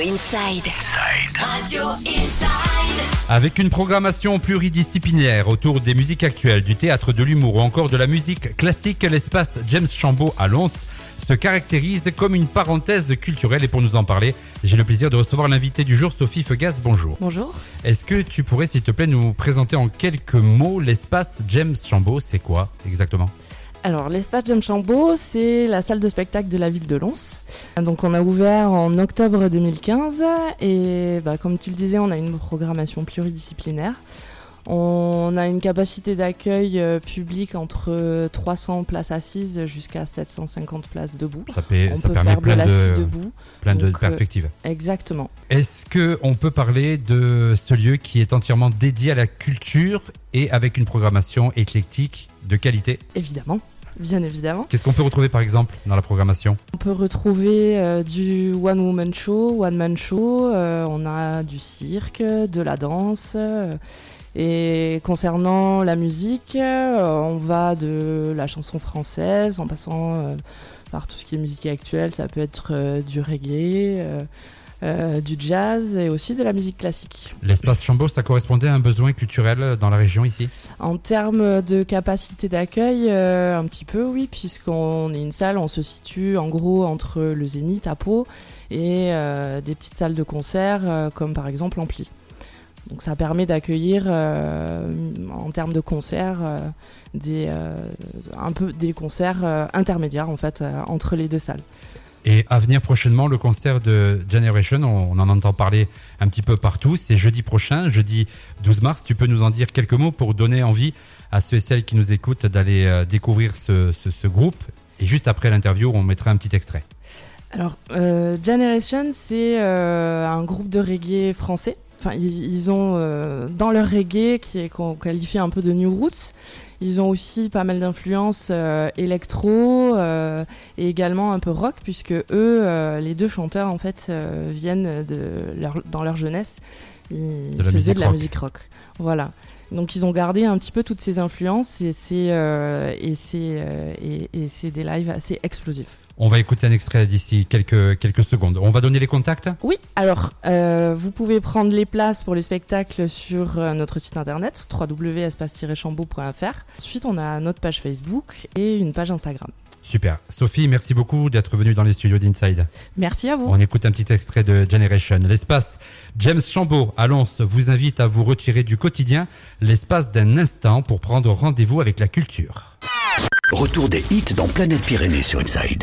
Inside. Radio Inside. Avec une programmation pluridisciplinaire autour des musiques actuelles, du théâtre, de l'humour ou encore de la musique classique, l'espace James Chambaud à Lons se caractérise comme une parenthèse culturelle. Et pour nous en parler, j'ai le plaisir de recevoir l'invité du jour, Sophie Fegas. Bonjour. Bonjour. Est-ce que tu pourrais, s'il te plaît, nous présenter en quelques mots l'espace James Chambaud? C'est quoi exactement? Alors, l'espace James Chambaud, c'est la salle de spectacle de la ville de Lons. Donc, on a ouvert en octobre 2015 et, bah, comme tu le disais, on a une programmation pluridisciplinaire. On a une capacité d'accueil euh, public entre 300 places assises jusqu'à 750 places debout. Ça, paie- On ça peut permet faire plein de l'assis de, debout. plein de Donc, euh, perspectives. Exactement. Est-ce que on peut parler de ce lieu qui est entièrement dédié à la culture et avec une programmation éclectique de qualité? Évidemment. Bien évidemment. Qu'est-ce qu'on peut retrouver par exemple dans la programmation? On peut retrouver euh, du one woman show, one man show, euh, on a du cirque, de la danse. euh, et concernant la musique, euh, on va de la chanson française en passant euh, par tout ce qui est musique actuelle, ça peut être euh, du reggae, euh, du jazz et aussi de la musique classique. L'espace Chambaud, ça correspondait à un besoin culturel dans la région ici? En termes de capacité d'accueil, euh, un petit peu oui, puisqu'on est une salle, on se situe en gros entre le Zénith à Pau et euh, des petites salles de concert comme par exemple Ampli. Donc ça permet d'accueillir euh, en termes de concerts euh, des, euh, un peu des concerts intermédiaires en fait entre les deux salles. Et à venir prochainement, le concert de Generation, on, on en entend parler un petit peu partout. C'est jeudi prochain, jeudi 12 mars. Tu peux nous en dire quelques mots pour donner envie à ceux et celles qui nous écoutent d'aller découvrir ce, ce- ce groupe. Et juste après l'interview, on mettra un petit extrait. Alors, euh, Generation, c'est euh, un groupe de reggae français. Enfin, ils, ils ont euh, dans leur reggae, qui est qu'on qualifie un peu de new roots, ils ont aussi pas mal d'influences euh, électro euh, et également un peu rock, puisque eux, euh, les deux chanteurs, en fait, viennent de leur, dans leur jeunesse, ils De la faisaient musique de la rock. musique rock. Voilà. Donc ils ont gardé un petit peu toutes ces influences et c'est euh, et c'est euh, et, et c'est des lives assez explosifs. On va écouter un extrait d'ici quelques, quelques secondes. On va donner les contacts Oui, alors euh, vous pouvez prendre les places pour les spectacles sur notre site internet www.espace-chambaud.fr. Ensuite, on a notre page Facebook et une page Instagram. Super. Sophie, merci beaucoup d'être venue dans les studios d'Inside. Merci à vous. On écoute un petit extrait de Generation. L'espace James Chambaud à Lons vous invite à vous retirer du quotidien l'espace d'un instant pour prendre rendez-vous avec la culture. Retour des hits dans Planète Pyrénées sur Inside.